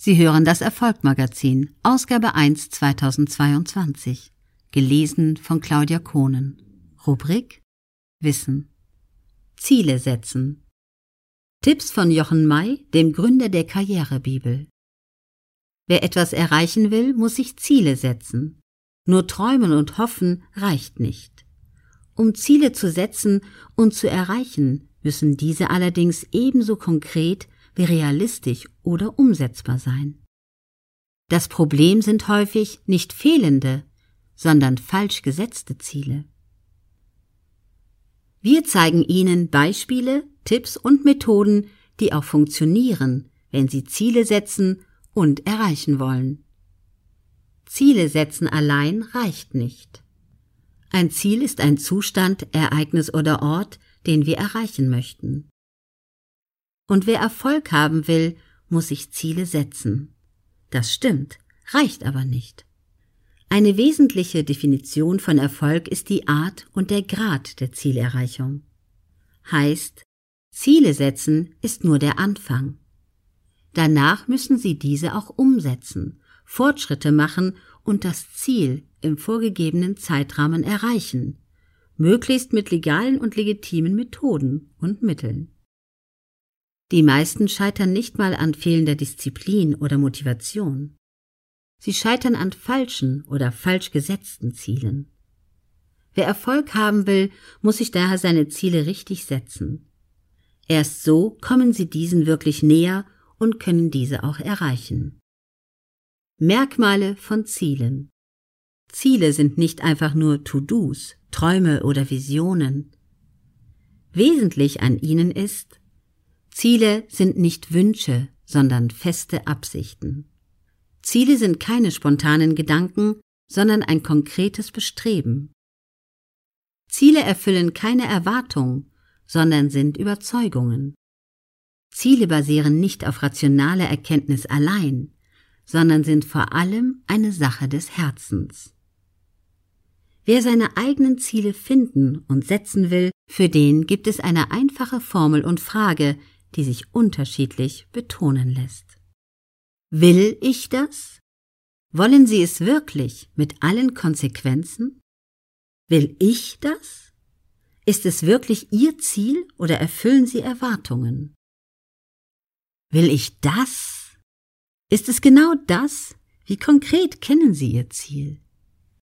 Sie hören das Erfolgmagazin, Ausgabe 1 2022, gelesen von Claudia Kohnen. Rubrik Wissen. Ziele setzen. Tipps von Jochen May, dem Gründer der Karrierebibel. Wer etwas erreichen will, muss sich Ziele setzen. Nur träumen und hoffen reicht nicht. Um Ziele zu setzen und zu erreichen, müssen diese allerdings ebenso konkret wie realistisch oder umsetzbar sein. Das Problem sind häufig nicht fehlende, sondern falsch gesetzte Ziele. Wir zeigen Ihnen Beispiele, Tipps und Methoden, die auch funktionieren, wenn Sie Ziele setzen und erreichen wollen. Ziele setzen allein reicht nicht. Ein Ziel ist ein Zustand, Ereignis oder Ort, den wir erreichen möchten. Und wer Erfolg haben will, muss sich Ziele setzen. Das stimmt, reicht aber nicht. Eine wesentliche Definition von Erfolg ist die Art und der Grad der Zielerreichung. Heißt, Ziele setzen ist nur der Anfang. Danach müssen Sie diese auch umsetzen, Fortschritte machen und das Ziel im vorgegebenen Zeitrahmen erreichen, möglichst mit legalen und legitimen Methoden und Mitteln. Die meisten scheitern nicht mal an fehlender Disziplin oder Motivation. Sie scheitern an falschen oder falsch gesetzten Zielen. Wer Erfolg haben will, muss sich daher seine Ziele richtig setzen. Erst so kommen sie diesen wirklich näher und können diese auch erreichen. Merkmale von Zielen. Ziele sind nicht einfach nur To-Dos, Träume oder Visionen. Wesentlich an ihnen ist, Ziele sind nicht Wünsche, sondern feste Absichten. Ziele sind keine spontanen Gedanken, sondern ein konkretes Bestreben. Ziele erfüllen keine Erwartung, sondern sind Überzeugungen. Ziele basieren nicht auf rationaler Erkenntnis allein, sondern sind vor allem eine Sache des Herzens. Wer seine eigenen Ziele finden und setzen will, für den gibt es eine einfache Formel und Frage, die sich unterschiedlich betonen lässt. Will ich das? Wollen Sie es wirklich mit allen Konsequenzen? Will ich das? Ist es wirklich Ihr Ziel oder erfüllen Sie Erwartungen? Will ich das? Ist es genau das? Wie konkret kennen Sie Ihr Ziel?